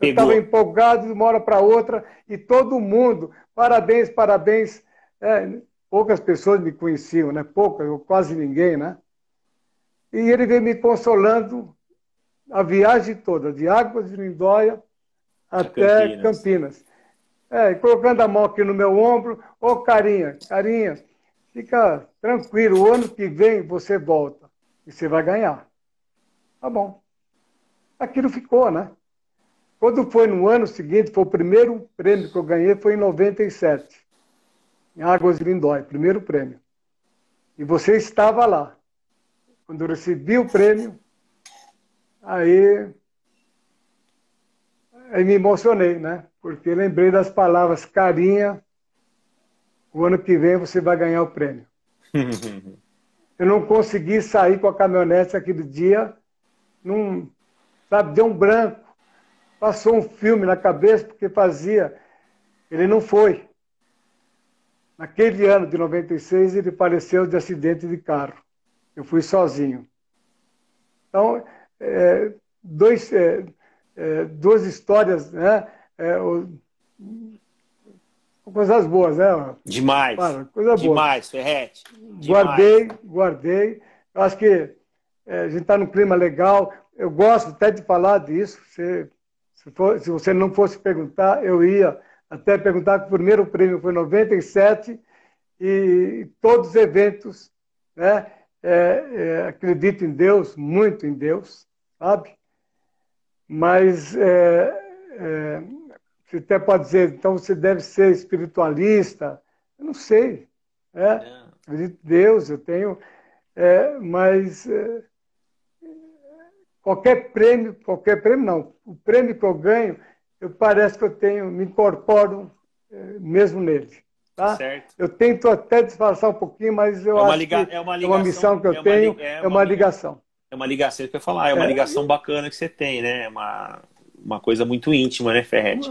eu estava empolgado de uma hora para outra e todo mundo, parabéns, parabéns. É, poucas pessoas me conheciam, né? Poucas, ou quase ninguém, né? E ele veio me consolando a viagem toda, de Águas de Lindóia até Campinas. Campinas. É, colocando a mão aqui no meu ombro, ô oh, carinha, carinha, fica tranquilo, o ano que vem você volta e você vai ganhar. Tá bom. Aquilo ficou, né? Quando foi no ano seguinte, foi o primeiro prêmio que eu ganhei, foi em 97, em Águas de primeiro prêmio. E você estava lá. Quando eu recebi o prêmio, aí, aí me emocionei, né? Porque lembrei das palavras carinha, o ano que vem você vai ganhar o prêmio. Eu não consegui sair com a caminhonete aquele dia, num, sabe, deu um branco. Passou um filme na cabeça, porque fazia. Ele não foi. Naquele ano de 96, ele faleceu de acidente de carro. Eu fui sozinho. Então, é, dois, é, é, duas histórias, né? É, coisas boas, né? Demais. Coisa Demais, boa. Ferrete. Guardei, guardei. Eu acho que é, a gente está num clima legal. Eu gosto até de falar disso. Se, se, for, se você não fosse perguntar, eu ia até perguntar que o primeiro prêmio foi em 97 e todos os eventos, né? É, é, acredito em Deus, muito em Deus, sabe? Mas é, é, você até pode dizer, então você deve ser espiritualista. Eu não sei. É, acredito em Deus, eu tenho. É, mas é, qualquer prêmio, qualquer prêmio não, o prêmio que eu ganho, eu parece que eu tenho, me incorporo é, mesmo nele. Tá? Certo. Eu tento até disfarçar um pouquinho, mas eu é acho liga... que é uma, ligação, é uma missão que eu é tenho, é uma, é uma ligação. É uma ligação que eu ia falar, é uma ligação bacana que você tem, né? É uma, uma coisa muito íntima, né, Ferret?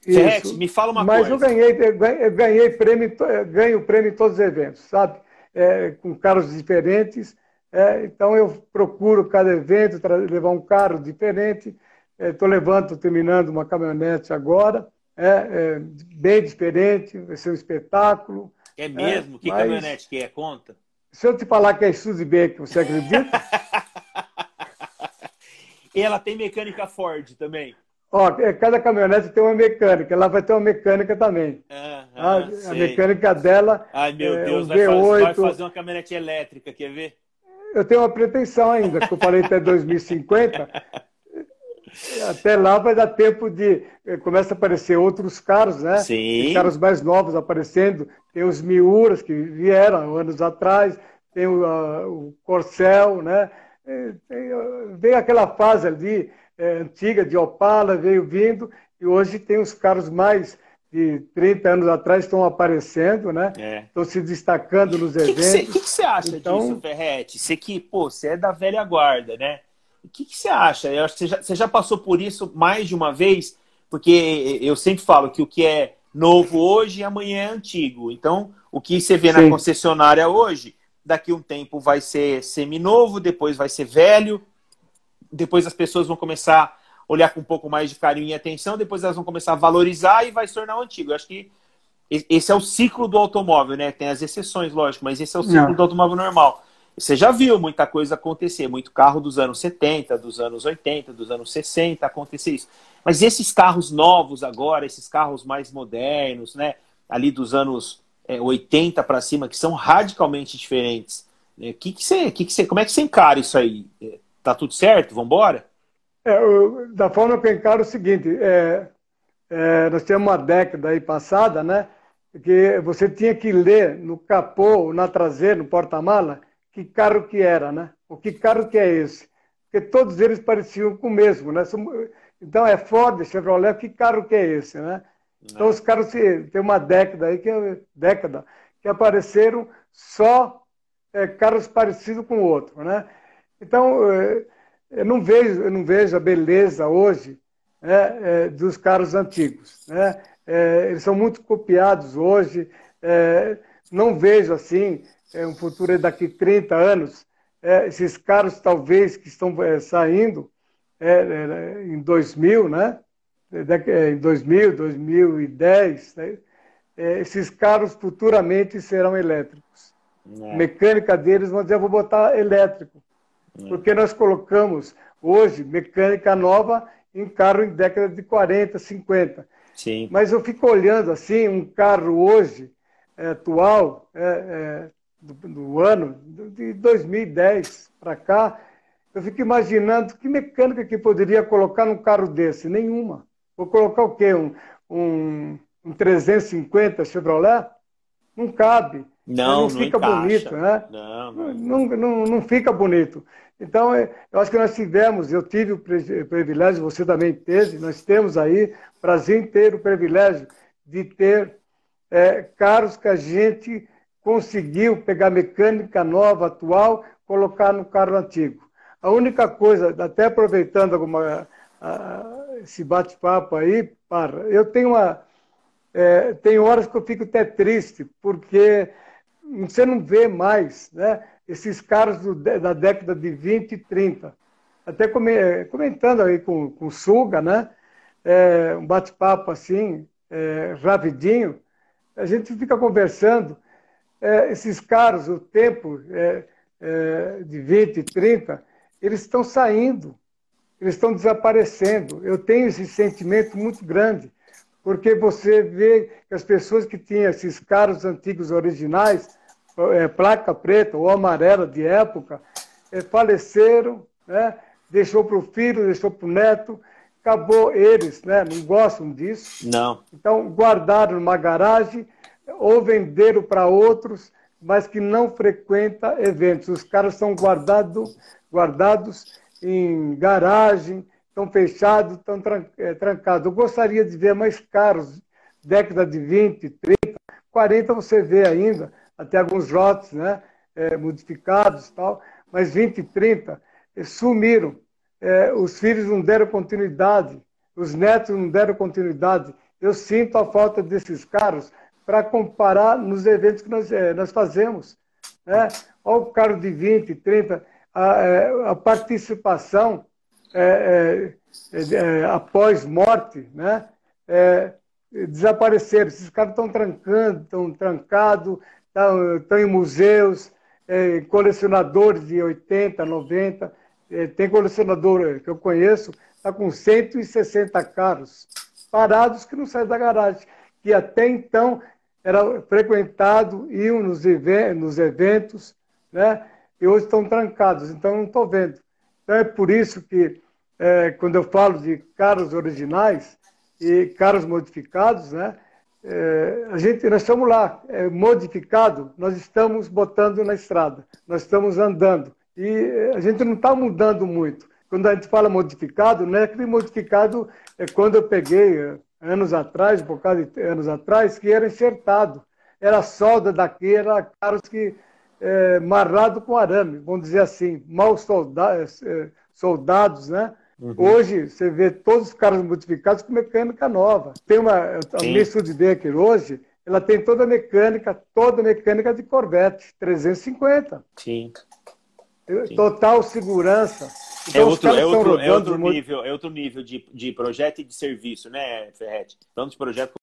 Ferret, me fala uma Mas coisa. Mas eu ganhei, eu ganhei prêmio, ganho prêmio em todos os eventos, sabe? É, com carros diferentes. É, então eu procuro cada evento levar um carro diferente. Estou é, levando, terminando uma caminhonete agora, é, é, bem diferente, vai ser um espetáculo. É mesmo? que mas... caminhonete que é? Conta. Se eu te falar que é Studebaker, você acredita? E ela tem mecânica Ford também. Ó, é, cada caminhonete tem uma mecânica, ela vai ter uma mecânica também. Ah, a, a, mecânica dela. Ai, meu é, Deus, vai, V8. vai fazer uma caminhonete elétrica, quer ver? Eu tenho uma pretensão ainda, que eu falei até 2050. até lá vai dar tempo de. Eh, começa a aparecer outros carros, né? Sim. Tem carros mais novos aparecendo. Tem os Miuras que vieram anos atrás, tem o, a, o Corcel, né? É, veio aquela fase ali é, antiga de Opala, veio vindo, e hoje tem os carros mais de 30 anos atrás estão aparecendo, né? É. Estão se destacando nos eventos. O que, que, você acha então... disso, Ferretti? Você que, pô, você é da velha guarda, né? O que, que você acha? Eu acho que você já, já passou por isso mais de uma vez, porque eu sempre falo que o que é novo hoje, amanhã é antigo. Então, o que você vê Sim. na concessionária hoje daqui um tempo vai ser seminovo, depois vai ser velho, depois as pessoas vão começar a olhar com um pouco mais de carinho e atenção, depois elas vão começar a valorizar e vai se tornar o antigo. Eu acho que esse é o ciclo do automóvel, né? Tem as exceções, lógico, mas esse é o ciclo Não. do automóvel normal. Você já viu muita coisa acontecer, muito carro dos anos 70, dos anos 80, dos anos 60 acontecer isso. Mas esses carros novos agora, esses carros mais modernos, né? Ali dos anos é, 80 para cima, que são radicalmente diferentes. É, que que você, que que você, como é que você encara isso aí? É, tá tudo certo? Vamos embora? É, da forma que eu encaro é o seguinte, é, é, nós temos uma década aí passada, né? Que você tinha que ler no capô, na traseira, no porta-mala, que carro que era, né? O que carro que é esse? Porque todos eles pareciam com o mesmo, né? Então é Ford, Chevrolet, que carro que é esse, né? Então os caras tem uma década aí que é década que apareceram só é, carros parecidos com o outro, né? Então é, eu não vejo eu não vejo a beleza hoje né, é, dos carros antigos, né? Eles são muito copiados hoje. Não vejo assim um futuro daqui 30 anos esses carros talvez que estão saindo em 2000, né? É, em 2000, 2010, né? É, esses carros futuramente serão elétricos. É. Mecânica deles, vão dizer, eu vou botar elétrico. É. Porque nós colocamos hoje mecânica nova em carro em década de 40, 50. Sim. Mas eu fico olhando assim, um carro hoje, é, atual, é, do, do, ano, de 2010 para cá, eu fico imaginando que mecânica que poderia colocar num carro desse? Nenhuma. Vou colocar o quê? Um, um, um 350 Chevrolet? Não cabe. Não, não fica não bonito, né? Não, não. Não, não, não fica bonito. Então, é, eu acho que nós tivemos, eu tive o privilégio, você também teve, nós temos aí, Brasil inteiro, o privilégio de ter é, carros que a gente conseguiu pegar mecânica nova, atual, colocar no carro antigo. A única coisa, até aproveitando alguma, esse bate-papo aí, eu tenho uma. É, tem horas que eu fico até triste, porque você não vê mais né, esses carros do, da década de 20 e 30. Até comentando aí com, com o Suga, né, é, um bate-papo assim, é, rapidinho, a gente fica conversando. É, esses carros, o tempo é, é, de 20 e 30, eles estão saindo, eles estão desaparecendo. Eu tenho esse sentimento muito grande, porque você vê que as pessoas que tinham esses carros antigos originais, é, placa preta ou amarela de época, é, faleceram, né? deixou para o filho, deixou para o neto, acabou eles, né? não gostam disso. Não. Então, guardaram numa garagem ou venderam para outros, mas que não frequenta eventos. Os caras são guardados guardados em garagem, estão fechados, estão é, trancados. Eu gostaria de ver mais carros, década de 20, 30, 40 você vê ainda, até alguns lotes né, é, modificados e tal, mas 20 e 30 é, sumiram. É, os filhos não deram continuidade, os netos não deram continuidade. Eu sinto a falta desses carros para comparar nos eventos que nós, é, nós fazemos. Né? Olha o carro de 20, 30, a, é, a participação é, é, é, após morte, né? desapareceram. Esses caras estão trancando, estão trancados, estão em museus, colecionadores de 80, 90. tem colecionador que eu conheço, está com 160 carros parados que não saem da garagem, que até então era frequentado, iam nos eventos, né? E hoje estão trancados, então não estou vendo. Então é por isso que, é, quando eu falo de carros originais e carros modificados, né, é, a gente, nós estamos lá, é, modificado, nós estamos botando na estrada, nós estamos andando. E é, a gente não está mudando muito. Quando a gente fala modificado, não é aquele modificado é quando eu peguei é, anos atrás, um bocado de anos atrás, que era enxertado. Era solda daqui, era carros que é, marrado com arame, vamos dizer assim, mal soldados, é, soldados né? Uhum. Hoje, você vê todos os carros modificados com mecânica nova. Tem uma, a minha Studebaker hoje, ela tem toda a mecânica, toda a mecânica de Corvette, 350. Sim. Sim. Total segurança. É então, é outro, é outro, é outro nível, é outro nível de, de projeto e de serviço, né, Ferretti? Tanto de projeto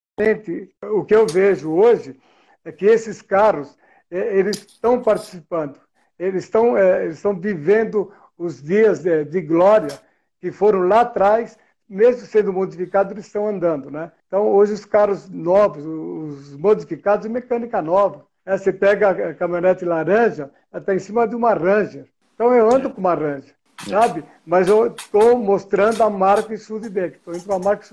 O que eu vejo hoje é que esses carros, é, eles estão participando, eles estão, é, eles estão vivendo os dias de, de, glória que foram lá atrás, mesmo sendo modificados, eles estão andando, né? Então, hoje os carros novos, os modificados, mecânica nova. Né? Você pega a caminhonete laranja, ela está em cima de uma Ranger. Então, eu ando com uma Ranger sabe? Mas eu estou mostrando a marca Studebaker, estou indo para a marca.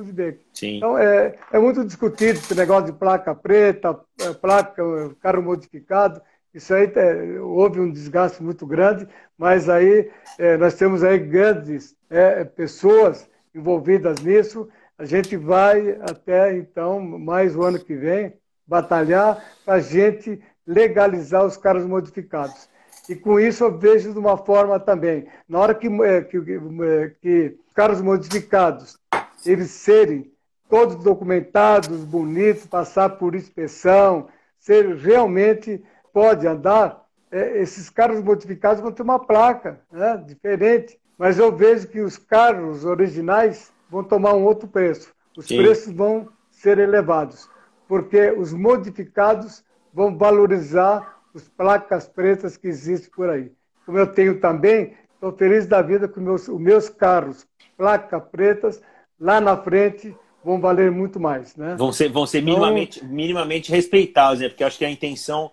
Sim. Então, é, é muito discutido esse negócio de placa preta, é, placa, carro modificado, isso aí é, houve um desgaste muito grande, mas aí é, nós temos aí grandes é, pessoas envolvidas nisso, a gente vai até, então, mais o ano que vem, batalhar para a gente legalizar os carros modificados. E com isso eu vejo de uma forma também, na hora que, é, que, é, que carros modificados eles serem todos documentados, bonitos, passar por inspeção, ser realmente pode andar, é, esses carros modificados vão ter uma placa né, diferente. Mas eu vejo que os carros originais vão tomar um outro preço. Os Sim. preços vão ser elevados, porque os modificados vão valorizar as placas pretas que existem por aí. Como eu tenho também, estou feliz da vida com meus, os meus carros, placas pretas, lá na frente vão valer muito mais. Né? Vão ser, vão ser então, minimamente, minimamente respeitados, né? porque eu acho que a intenção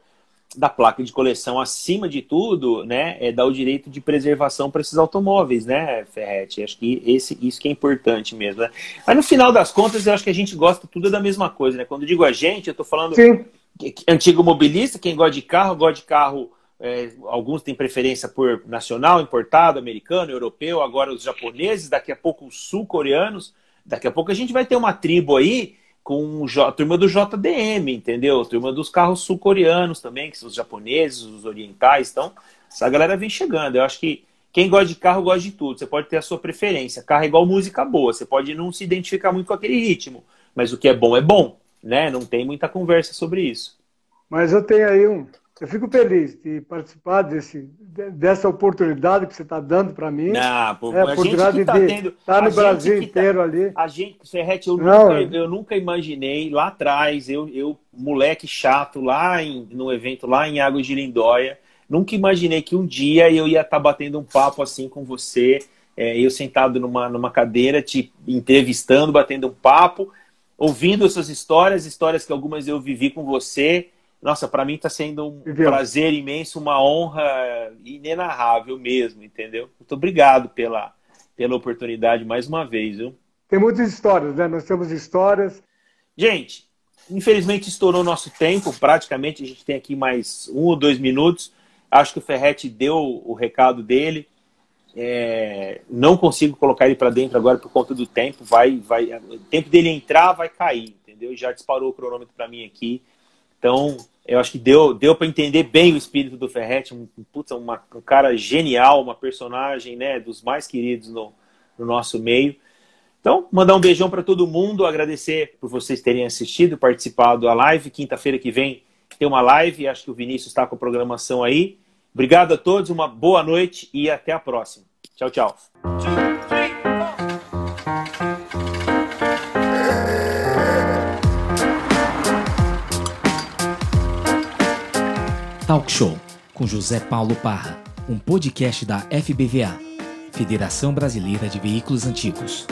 da placa de coleção, acima de tudo, né, é dar o direito de preservação para esses automóveis, né, Ferretti? Acho que esse, isso que é importante mesmo. Né? Mas no final das contas, eu acho que a gente gosta tudo da mesma coisa, né? Quando digo a gente, eu estou falando Sim antigo mobilista, quem gosta de carro, gosta de carro. É, alguns têm preferência por nacional, importado, americano, europeu, agora os japoneses, daqui a pouco os sul-coreanos. Daqui a pouco a gente vai ter uma tribo aí com a turma do JDM, entendeu? Turma dos carros sul-coreanos também, que são os japoneses, os orientais. Então, essa galera vem chegando. Eu acho que quem gosta de carro gosta de tudo. Você pode ter a sua preferência. Carro é igual música boa. Você pode não se identificar muito com aquele ritmo, mas o que é bom é bom, né? Não tem muita conversa sobre isso. Mas eu tenho aí um, eu fico feliz de participar desse, dessa oportunidade que você está dando para mim. Não, pô, é, a oportunidade gente tá de estar tá no Brasil tá, inteiro ali. A gente, Ferrete, eu, nunca, eu nunca imaginei lá atrás, eu, eu moleque chato lá em, no evento lá em Águas de Lindóia, nunca imaginei que um dia eu ia estar tá batendo um papo assim com você, é, eu sentado numa, numa cadeira, te entrevistando, batendo um papo, ouvindo essas histórias, histórias que algumas eu vivi com você nossa, para mim está sendo um prazer imenso, uma honra inenarrável mesmo, entendeu? Muito obrigado pela, pela oportunidade mais uma vez, viu? Tem muitas histórias, né? Nós temos histórias. Gente, infelizmente estourou nosso tempo, praticamente a gente tem aqui mais um ou dois minutos. Acho que o Ferretti deu o recado dele. É, não consigo colocar ele para dentro agora por conta do tempo. Vai, vai, o tempo dele entrar vai cair, entendeu? Já disparou o cronômetro para mim aqui. Então, eu acho que deu, deu para entender bem o espírito do Ferretti, um, putz, uma, um cara genial, uma personagem né, dos mais queridos no, no nosso meio. Então, mandar um beijão para todo mundo, agradecer por vocês terem assistido, participado da live. Quinta-feira que vem tem uma live, acho que o Vinícius está com a programação aí. Obrigado a todos, uma boa noite e até a próxima. Tchau, tchau. Talk Show com José Paulo Parra, um podcast da FBVA, Federação Brasileira de Veículos Antigos.